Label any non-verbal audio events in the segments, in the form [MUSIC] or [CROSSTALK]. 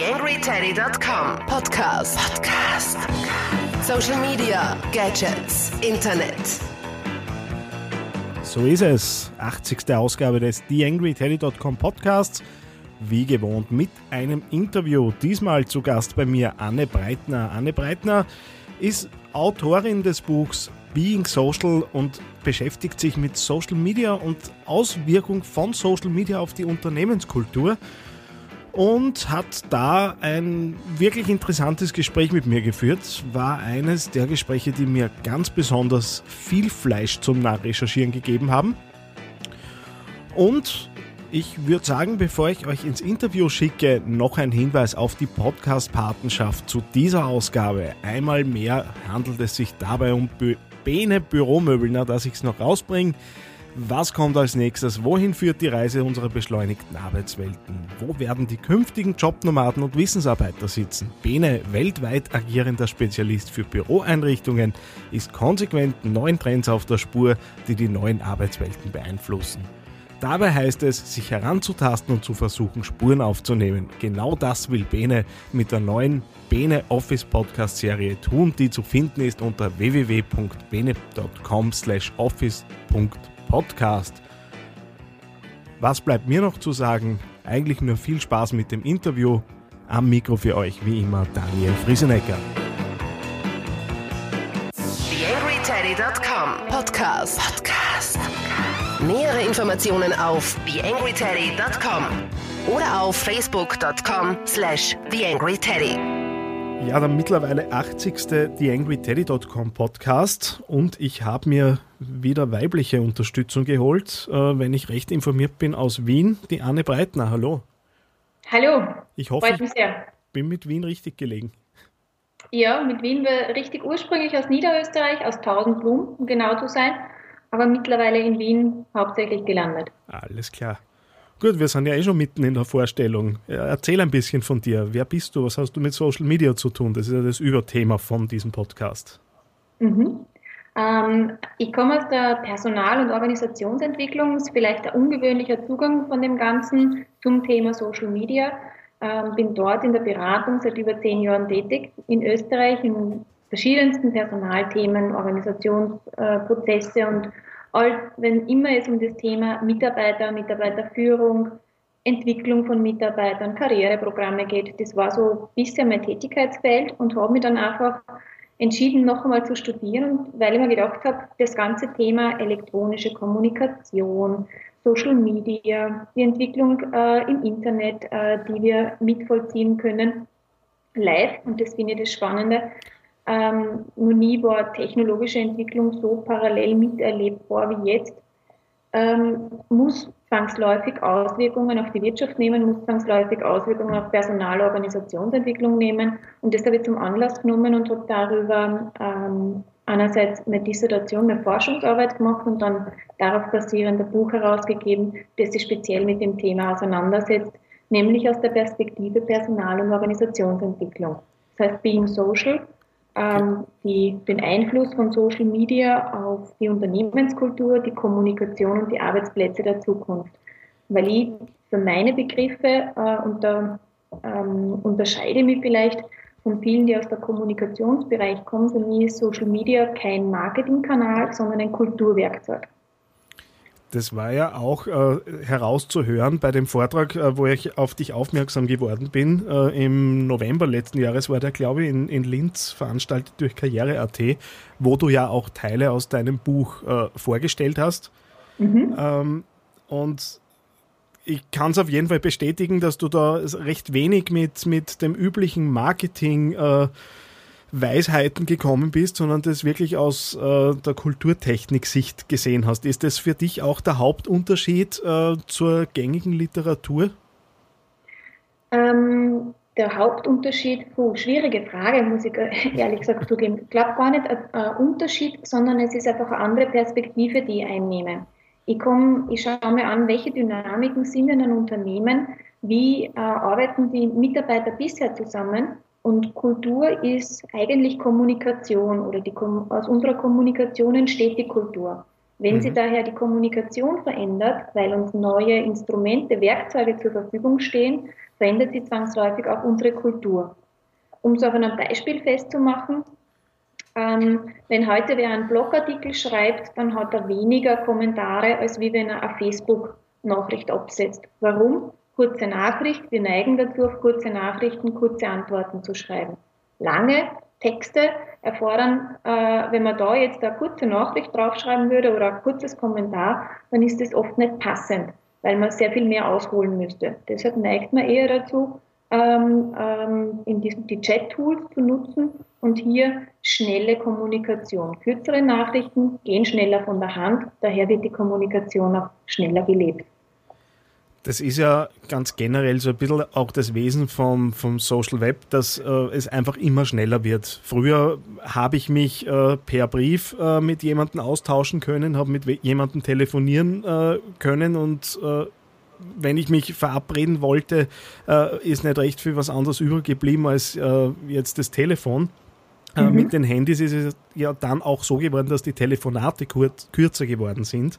TheAngryTeddy.com Podcast. Podcast. Social Media, Gadgets, Internet. So ist es. 80. Ausgabe des TheAngryTeddy.com Podcasts. Wie gewohnt mit einem Interview. Diesmal zu Gast bei mir Anne Breitner. Anne Breitner ist Autorin des Buchs Being Social und beschäftigt sich mit Social Media und Auswirkung von Social Media auf die Unternehmenskultur und hat da ein wirklich interessantes Gespräch mit mir geführt. War eines der Gespräche, die mir ganz besonders viel Fleisch zum Nachrecherchieren gegeben haben. Und ich würde sagen, bevor ich euch ins Interview schicke, noch ein Hinweis auf die Podcast-Patenschaft zu dieser Ausgabe. Einmal mehr handelt es sich dabei um Bene Büromöbel, na, dass ich es noch rausbringe. Was kommt als nächstes? Wohin führt die Reise unserer beschleunigten Arbeitswelten? Wo werden die künftigen Jobnomaden und Wissensarbeiter sitzen? Bene, weltweit agierender Spezialist für Büroeinrichtungen, ist konsequent neuen Trends auf der Spur, die die neuen Arbeitswelten beeinflussen. Dabei heißt es, sich heranzutasten und zu versuchen, Spuren aufzunehmen. Genau das will Bene mit der neuen Bene Office Podcast Serie tun, die zu finden ist unter www.bene.com/office.podcast. Was bleibt mir noch zu sagen? Eigentlich nur viel Spaß mit dem Interview. Am Mikro für euch wie immer Daniel Friesenecker. TheAngryTeddy.com Podcast. Podcast. Nähere Informationen auf TheAngryTeddy.com oder auf Facebook.com slash TheAngryTeddy. Ja, der mittlerweile 80. TheAngryTeddy.com Podcast und ich habe mir wieder weibliche Unterstützung geholt, äh, wenn ich recht informiert bin, aus Wien, die Anne Breitner. Hallo. Hallo. Ich hoffe, ich bin mit Wien richtig gelegen. Ja, mit Wien war richtig ursprünglich aus Niederösterreich, aus Tausendblum, um genau zu sein aber mittlerweile in Wien hauptsächlich gelandet. Alles klar. Gut, wir sind ja eh schon mitten in der Vorstellung. Erzähl ein bisschen von dir. Wer bist du? Was hast du mit Social Media zu tun? Das ist ja das Überthema von diesem Podcast. Mhm. Ähm, ich komme aus der Personal- und Organisationsentwicklung. Das ist vielleicht ein ungewöhnlicher Zugang von dem Ganzen zum Thema Social Media. Ähm, bin dort in der Beratung seit über zehn Jahren tätig. In Österreich, in verschiedensten Personalthemen, Organisationsprozesse und all, wenn immer es um das Thema Mitarbeiter, Mitarbeiterführung, Entwicklung von Mitarbeitern, Karriereprogramme geht. Das war so bisher mein Tätigkeitsfeld und habe mich dann einfach entschieden, noch einmal zu studieren, weil ich mir gedacht habe, das ganze Thema elektronische Kommunikation, Social Media, die Entwicklung äh, im Internet, äh, die wir mitvollziehen können, live, und das finde ich das Spannende, ähm, noch nie war technologische Entwicklung so parallel miterlebbar wie jetzt. Ähm, muss zwangsläufig Auswirkungen auf die Wirtschaft nehmen, muss zwangsläufig Auswirkungen auf Personal- Organisationsentwicklung nehmen. Und das habe ich zum Anlass genommen und habe darüber ähm, einerseits eine Dissertation, eine Forschungsarbeit gemacht und dann darauf basierend ein Buch herausgegeben, das sich speziell mit dem Thema auseinandersetzt, nämlich aus der Perspektive Personal- und Organisationsentwicklung. Das heißt Being Social ähm, die, den Einfluss von Social Media auf die Unternehmenskultur, die Kommunikation und die Arbeitsplätze der Zukunft. Weil ich für meine Begriffe, äh, da ähm, unterscheide mich vielleicht von vielen, die aus der Kommunikationsbereich kommen, für mich ist Social Media kein Marketingkanal, sondern ein Kulturwerkzeug. Das war ja auch äh, herauszuhören bei dem Vortrag, äh, wo ich auf dich aufmerksam geworden bin. Äh, Im November letzten Jahres war der, glaube ich, in, in Linz veranstaltet durch Karriere.at, wo du ja auch Teile aus deinem Buch äh, vorgestellt hast. Mhm. Ähm, und ich kann es auf jeden Fall bestätigen, dass du da recht wenig mit, mit dem üblichen Marketing äh, Weisheiten gekommen bist, sondern das wirklich aus äh, der Kulturtechnik-Sicht gesehen hast. Ist das für dich auch der Hauptunterschied äh, zur gängigen Literatur? Ähm, der Hauptunterschied, puh, schwierige Frage, muss ich [LAUGHS] ehrlich gesagt zugeben. Ich glaube gar nicht ein Unterschied, sondern es ist einfach eine andere Perspektive, die ich einnehme. Ich, komm, ich schaue mir an, welche Dynamiken sind in einem Unternehmen, wie äh, arbeiten die Mitarbeiter bisher zusammen und Kultur ist eigentlich Kommunikation oder die, aus unserer Kommunikation entsteht die Kultur. Wenn mhm. sich daher die Kommunikation verändert, weil uns neue Instrumente, Werkzeuge zur Verfügung stehen, verändert sich zwangsläufig auch unsere Kultur. Um es auf einem Beispiel festzumachen, ähm, wenn heute wer einen Blogartikel schreibt, dann hat er weniger Kommentare, als wie wenn er eine Facebook-Nachricht absetzt. Warum? Kurze Nachricht, wir neigen dazu, auf kurze Nachrichten kurze Antworten zu schreiben. Lange Texte erfordern, äh, wenn man da jetzt eine kurze Nachricht draufschreiben würde oder ein kurzes Kommentar, dann ist das oft nicht passend, weil man sehr viel mehr ausholen müsste. Deshalb neigt man eher dazu, ähm, ähm, in diesen, die Chat-Tools zu nutzen und hier schnelle Kommunikation. Kürzere Nachrichten gehen schneller von der Hand, daher wird die Kommunikation auch schneller gelebt. Das ist ja ganz generell so ein bisschen auch das Wesen vom, vom Social Web, dass äh, es einfach immer schneller wird. Früher habe ich mich äh, per Brief äh, mit jemandem austauschen können, habe mit jemandem telefonieren äh, können und äh, wenn ich mich verabreden wollte, äh, ist nicht recht viel was anderes übergeblieben als jetzt das Telefon. Mhm. Mit den Handys ist es ja dann auch so geworden, dass die Telefonate kurz, kürzer geworden sind.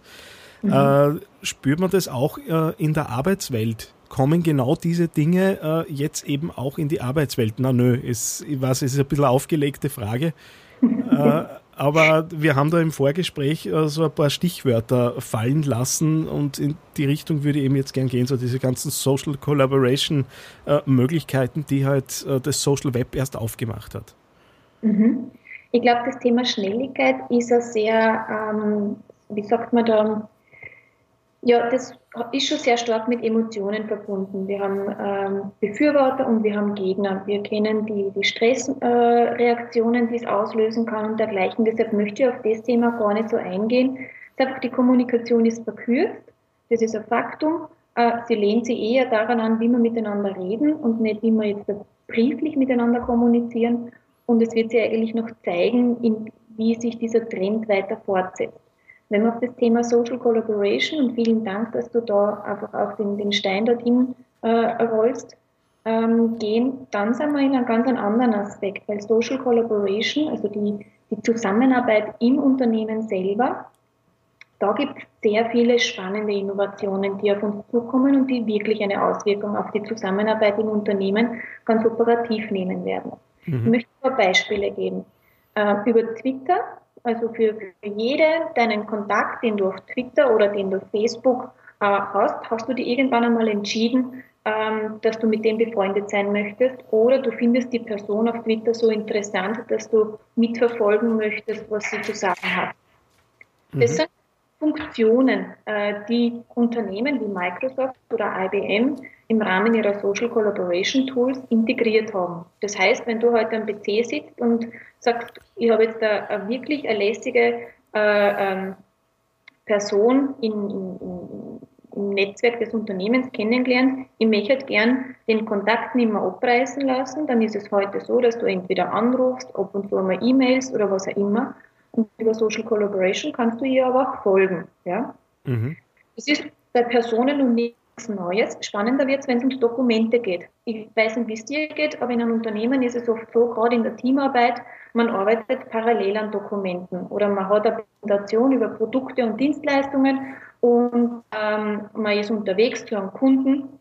Mhm. Äh, spürt man das auch äh, in der Arbeitswelt? Kommen genau diese Dinge äh, jetzt eben auch in die Arbeitswelt? Na nö, ist, ich weiß, es ist ein bisschen eine aufgelegte Frage. Äh, [LAUGHS] aber wir haben da im Vorgespräch äh, so ein paar Stichwörter fallen lassen und in die Richtung würde ich eben jetzt gern gehen, so diese ganzen Social Collaboration äh, Möglichkeiten, die halt das Social Web erst aufgemacht hat. Mhm. Ich glaube, das Thema Schnelligkeit ist ein sehr, ähm, wie sagt man da, ja, das ist schon sehr stark mit Emotionen verbunden. Wir haben ähm, Befürworter und wir haben Gegner. Wir kennen die, die Stressreaktionen, äh, die es auslösen kann und dergleichen. Deshalb möchte ich auf das Thema gar nicht so eingehen. Einfach die Kommunikation ist verkürzt. Das ist ein Faktum. Äh, sie lehnt sich eher daran an, wie wir miteinander reden und nicht, wie wir jetzt brieflich miteinander kommunizieren. Und es wird sich eigentlich noch zeigen, in, wie sich dieser Trend weiter fortsetzt. Wenn wir auf das Thema Social Collaboration und vielen Dank, dass du da einfach auch den, den Stein dorthin äh, rollst, ähm, gehen, dann sind wir in einem ganz anderen Aspekt, weil Social Collaboration, also die, die Zusammenarbeit im Unternehmen selber, da gibt es sehr viele spannende Innovationen, die auf uns zukommen und die wirklich eine Auswirkung auf die Zusammenarbeit im Unternehmen ganz operativ nehmen werden. Mhm. Ich möchte ein paar Beispiele geben. Äh, über Twitter also für, für jeden deinen Kontakt, den du auf Twitter oder den du auf Facebook äh, hast, hast du dir irgendwann einmal entschieden, ähm, dass du mit dem befreundet sein möchtest oder du findest die Person auf Twitter so interessant, dass du mitverfolgen möchtest, was sie zu sagen hat. Das mhm. sind Funktionen, äh, die Unternehmen wie Microsoft oder IBM im Rahmen ihrer Social Collaboration Tools integriert haben. Das heißt, wenn du heute am PC sitzt und sagst, ich habe jetzt eine, wirklich eine lässige äh, ähm, Person in, in, in, im Netzwerk des Unternehmens kennengelernt, ich möchte gern den Kontakt nicht mehr abreißen lassen, dann ist es heute so, dass du entweder anrufst, ab und zu einmal E-Mails oder was auch immer. Und über Social Collaboration kannst du ihr aber auch folgen. Ja? Mhm. Das ist bei Personen und nicht Neues. Spannender wird es, wenn es um Dokumente geht. Ich weiß nicht, wie es dir geht, aber in einem Unternehmen ist es oft so, gerade in der Teamarbeit, man arbeitet parallel an Dokumenten oder man hat eine Präsentation über Produkte und Dienstleistungen und ähm, man ist unterwegs zu einem Kunden,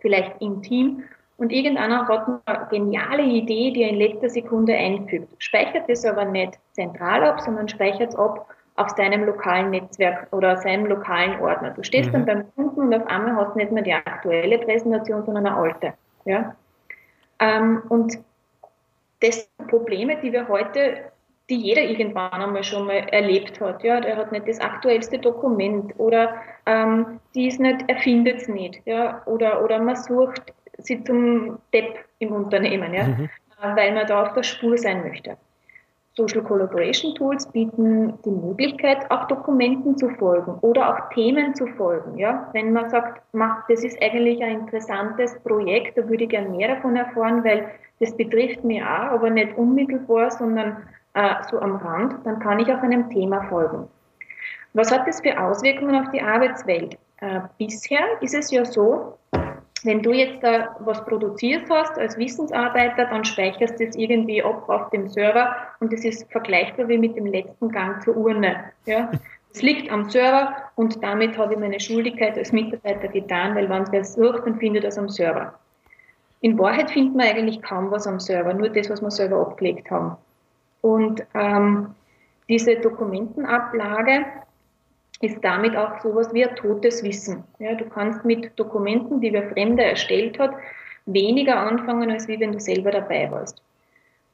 vielleicht im Team und irgendeiner hat eine geniale Idee, die er in letzter Sekunde einfügt. Speichert es aber nicht zentral ab, sondern speichert es ab auf seinem lokalen Netzwerk oder seinem lokalen Ordner. Du stehst mhm. dann beim Kunden und auf einmal hast du nicht mehr die aktuelle Präsentation, sondern eine alte. Ja? Ähm, und das sind Probleme, die wir heute, die jeder irgendwann einmal schon mal erlebt hat. Ja? Der hat nicht das aktuellste Dokument oder ähm, die ist nicht, er findet es nicht. Ja? Oder, oder man sucht sie zum Depp im Unternehmen, ja? Mhm. Äh, weil man da auf der Spur sein möchte. Social Collaboration Tools bieten die Möglichkeit, auch Dokumenten zu folgen oder auch Themen zu folgen. Ja? Wenn man sagt, das ist eigentlich ein interessantes Projekt, da würde ich gerne mehr davon erfahren, weil das betrifft mich auch, aber nicht unmittelbar, sondern äh, so am Rand, dann kann ich auch einem Thema folgen. Was hat das für Auswirkungen auf die Arbeitswelt? Äh, bisher ist es ja so, wenn du jetzt da was produziert hast als Wissensarbeiter, dann speicherst du es irgendwie ab auf dem Server und es ist vergleichbar wie mit dem letzten Gang zur Urne. Ja? Es liegt am Server und damit habe ich meine Schuldigkeit als Mitarbeiter getan, weil wenn es wer sucht, dann findet es am Server. In Wahrheit findet man eigentlich kaum was am Server, nur das, was wir selber abgelegt haben. Und ähm, diese Dokumentenablage ist damit auch sowas wie ein totes Wissen. Ja, du kannst mit Dokumenten, die wer Fremder erstellt hat, weniger anfangen, als wie wenn du selber dabei warst.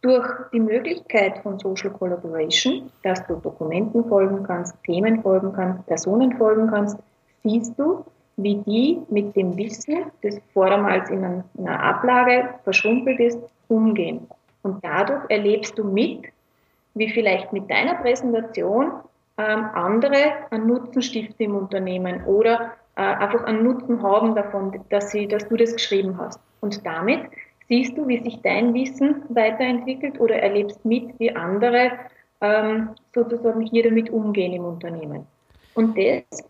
Durch die Möglichkeit von Social Collaboration, dass du Dokumenten folgen kannst, Themen folgen kannst, Personen folgen kannst, siehst du, wie die mit dem Wissen, das vormals in einer Ablage verschrumpelt ist, umgehen. Und dadurch erlebst du mit, wie vielleicht mit deiner Präsentation ähm, andere einen Nutzen stiften im Unternehmen oder äh, einfach einen Nutzen haben davon, dass, sie, dass du das geschrieben hast. Und damit siehst du, wie sich dein Wissen weiterentwickelt oder erlebst mit, wie andere ähm, sozusagen hier damit umgehen im Unternehmen. Und das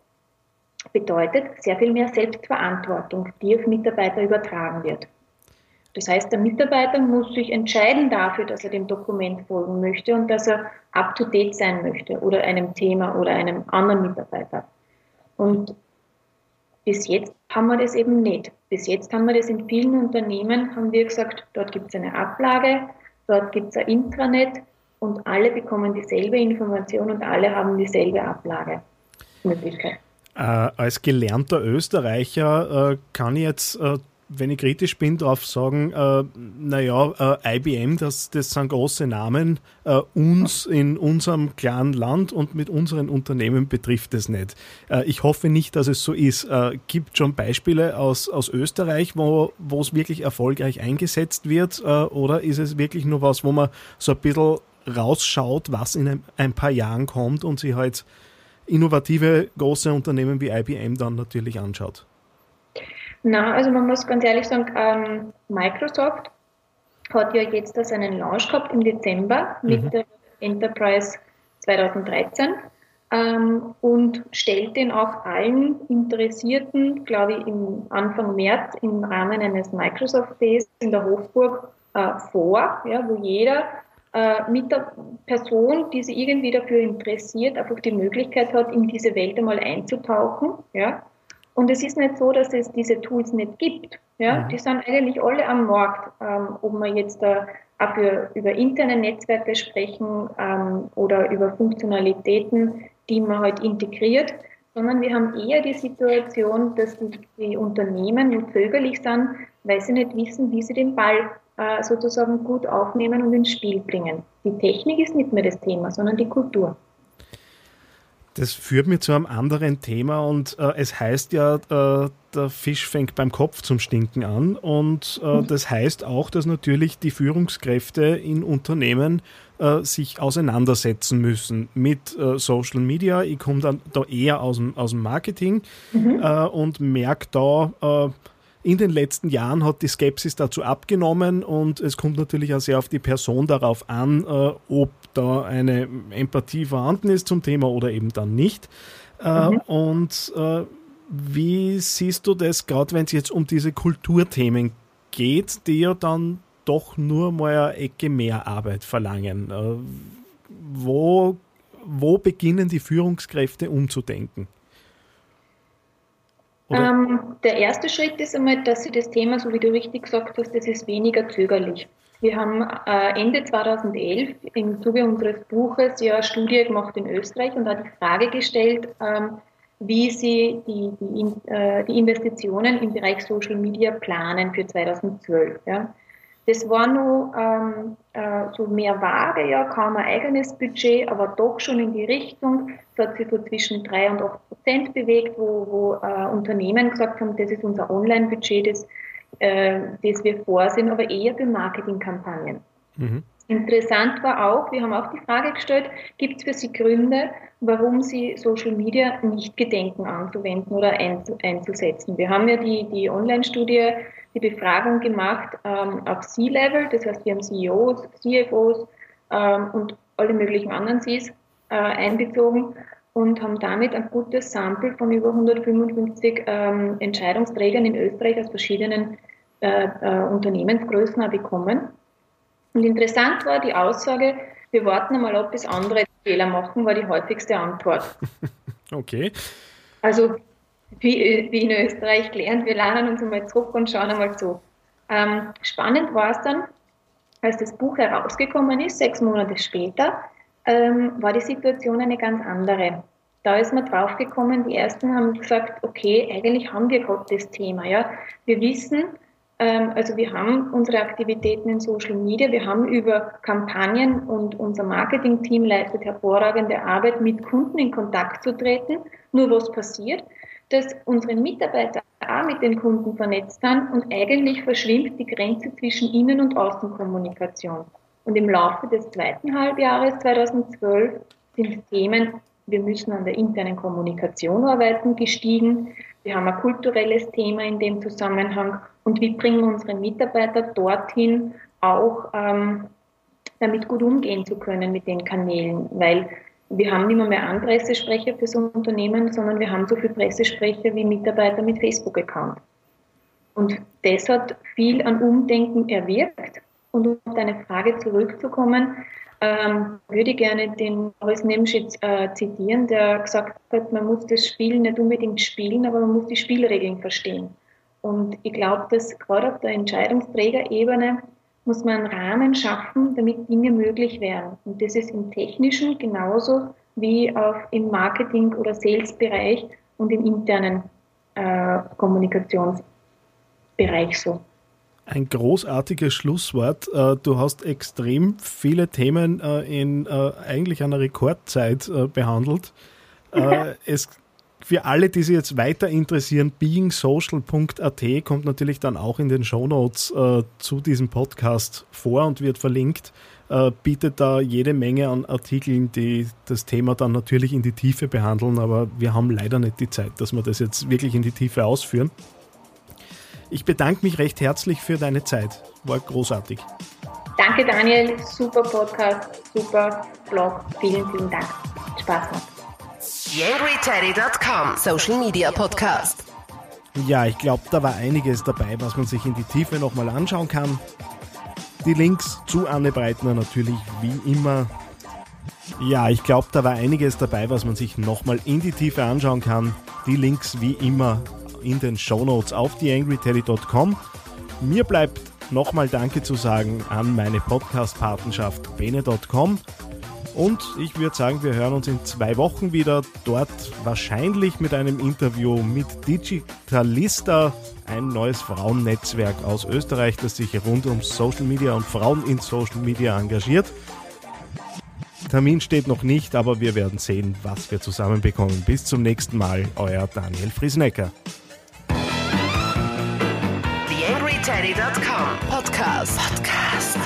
bedeutet sehr viel mehr Selbstverantwortung, die auf Mitarbeiter übertragen wird. Das heißt, der Mitarbeiter muss sich entscheiden dafür, dass er dem Dokument folgen möchte und dass er up-to-date sein möchte oder einem Thema oder einem anderen Mitarbeiter. Und bis jetzt haben wir das eben nicht. Bis jetzt haben wir das in vielen Unternehmen, haben wir gesagt, dort gibt es eine Ablage, dort gibt es ein Intranet und alle bekommen dieselbe Information und alle haben dieselbe Ablagemöglichkeit. Äh, als gelernter Österreicher äh, kann ich jetzt äh, wenn ich kritisch bin, darauf sagen, äh, naja, äh, IBM, das, das sind große Namen, äh, uns in unserem kleinen Land und mit unseren Unternehmen betrifft es nicht. Äh, ich hoffe nicht, dass es so ist. Äh, gibt schon Beispiele aus, aus Österreich, wo es wirklich erfolgreich eingesetzt wird äh, oder ist es wirklich nur was, wo man so ein bisschen rausschaut, was in ein, ein paar Jahren kommt und sich halt innovative große Unternehmen wie IBM dann natürlich anschaut? Na, also man muss ganz ehrlich sagen, ähm, Microsoft hat ja jetzt seinen Launch gehabt im Dezember mhm. mit der Enterprise 2013 ähm, und stellt den auch allen Interessierten, glaube ich, im Anfang März im Rahmen eines Microsoft Days in der Hofburg äh, vor, ja, wo jeder äh, mit der Person, die sich irgendwie dafür interessiert, einfach die Möglichkeit hat, in diese Welt einmal einzutauchen. Ja und es ist nicht so, dass es diese Tools nicht gibt. Ja? Mhm. Die sind eigentlich alle am Markt. Ähm, ob wir jetzt da auch für, über interne Netzwerke sprechen ähm, oder über Funktionalitäten, die man halt integriert, sondern wir haben eher die Situation, dass die, die Unternehmen nur zögerlich sind, weil sie nicht wissen, wie sie den Ball äh, sozusagen gut aufnehmen und ins Spiel bringen. Die Technik ist nicht mehr das Thema, sondern die Kultur. Das führt mir zu einem anderen Thema und äh, es heißt ja, äh, der Fisch fängt beim Kopf zum Stinken an und äh, mhm. das heißt auch, dass natürlich die Führungskräfte in Unternehmen äh, sich auseinandersetzen müssen mit äh, Social Media. Ich komme dann da eher aus dem, aus dem Marketing mhm. Äh, und merke da, in den letzten Jahren hat die Skepsis dazu abgenommen und es kommt natürlich auch sehr auf die Person darauf an, ob da eine Empathie vorhanden ist zum Thema oder eben dann nicht. Äh, mhm. Und äh, wie siehst du das, gerade wenn es jetzt um diese Kulturthemen geht, die ja dann doch nur mal eine Ecke mehr Arbeit verlangen? Äh, wo, wo beginnen die Führungskräfte umzudenken? Ähm, der erste Schritt ist einmal, dass sie das Thema, so wie du richtig gesagt hast, das ist weniger zögerlich. Wir haben äh, Ende 2011 im Zuge unseres Buches ja eine Studie gemacht in Österreich und da die Frage gestellt, ähm, wie sie die, die, äh, die, Investitionen im Bereich Social Media planen für 2012. Ja. Das war nur ähm, äh, so mehr vage, ja, kaum ein eigenes Budget, aber doch schon in die Richtung. Es hat sich so zwischen drei und acht Prozent bewegt, wo, wo äh, Unternehmen gesagt haben, das ist unser Online-Budget, das, äh, das wir vorsehen, aber eher für Marketingkampagnen. Mhm. Interessant war auch, wir haben auch die Frage gestellt, gibt es für Sie Gründe, warum Sie Social Media nicht gedenken anzuwenden oder einzusetzen? Wir haben ja die, die Online-Studie die Befragung gemacht ähm, auf C-Level, das heißt, wir haben CEOs, CFOs ähm, und alle möglichen anderen Cs äh, einbezogen und haben damit ein gutes Sample von über 155 ähm, Entscheidungsträgern in Österreich aus verschiedenen äh, äh, Unternehmensgrößen bekommen. Und interessant war die Aussage, wir warten einmal ab, bis andere Fehler machen, war die häufigste Antwort. [LAUGHS] Okay. Also wie, wie in Österreich gelernt, wir lernen uns einmal zurück und schauen einmal zu. Ähm, spannend war es dann, als das Buch herausgekommen ist, sechs Monate später, ähm, war die Situation eine ganz andere. Da ist man draufgekommen, die ersten haben gesagt, okay, eigentlich haben wir gerade das Thema. Ja? Wir wissen, also wir haben unsere Aktivitäten in Social Media, wir haben über Kampagnen und unser Marketing-Team leistet hervorragende Arbeit, mit Kunden in Kontakt zu treten. Nur was passiert? Dass unsere Mitarbeiter auch mit den Kunden vernetzt sind und eigentlich verschwimmt die Grenze zwischen Innen- und Außenkommunikation. Und im Laufe des zweiten Halbjahres 2012 sind Themen, wir müssen an der internen Kommunikation arbeiten, gestiegen. Wir haben ein kulturelles Thema in dem Zusammenhang und wie bringen unsere Mitarbeiter dorthin, auch ähm, damit gut umgehen zu können mit den Kanälen, weil wir haben nicht mehr, mehr einen Pressesprecher fürs Unternehmen, sondern wir haben so viele Pressesprecher wie Mitarbeiter mit Facebook-Account. Und das hat viel an Umdenken erwirkt. Und um auf deine Frage zurückzukommen, ähm, würde ich gerne den Boris Nemschitz äh, zitieren, der gesagt hat, man muss das Spiel nicht unbedingt spielen, aber man muss die Spielregeln verstehen. Und ich glaube, dass gerade auf der Entscheidungsträgerebene muss man einen Rahmen schaffen, damit Dinge möglich werden. Und das ist im technischen genauso wie auch im Marketing- oder Sales-Bereich und im internen äh, Kommunikationsbereich so. Ein großartiges Schlusswort. Äh, du hast extrem viele Themen äh, in äh, eigentlich einer Rekordzeit behandelt. [LAUGHS] Es für alle, die sich jetzt weiter interessieren, beingsocial.at kommt natürlich dann auch in den Shownotes äh, zu diesem Podcast vor und wird verlinkt. Äh, bietet da jede Menge an Artikeln, die das Thema dann natürlich in die Tiefe behandeln, aber wir haben leider nicht die Zeit, dass wir das jetzt wirklich in die Tiefe ausführen. Ich bedanke mich recht herzlich für deine Zeit. War großartig. Danke Daniel, super Podcast, super Blog. Vielen, vielen Dank. Spaß gemacht. YangryTeddy.com Social Media Podcast. Ja, ich glaube, da war einiges dabei, was man sich in die Tiefe nochmal anschauen kann. Die Links zu Anne Breitner natürlich wie immer. Ja, ich glaube, da war einiges dabei, was man sich nochmal in die Tiefe anschauen kann. Die Links wie immer in den Shownotes auf theangryteddy.com. Mir bleibt nochmal Danke zu sagen an meine Podcast-Patenschaft bene.com und ich würde sagen, wir hören uns in zwei Wochen wieder. Dort wahrscheinlich mit einem Interview mit Digitalista, ein neues Frauennetzwerk aus Österreich, das sich rund um Social Media und Frauen in Social Media engagiert. Termin steht noch nicht, aber wir werden sehen, was wir zusammenbekommen. Bis zum nächsten Mal, euer Daniel Friesnecker. TheAngryTeddy.com Podcast. Podcast.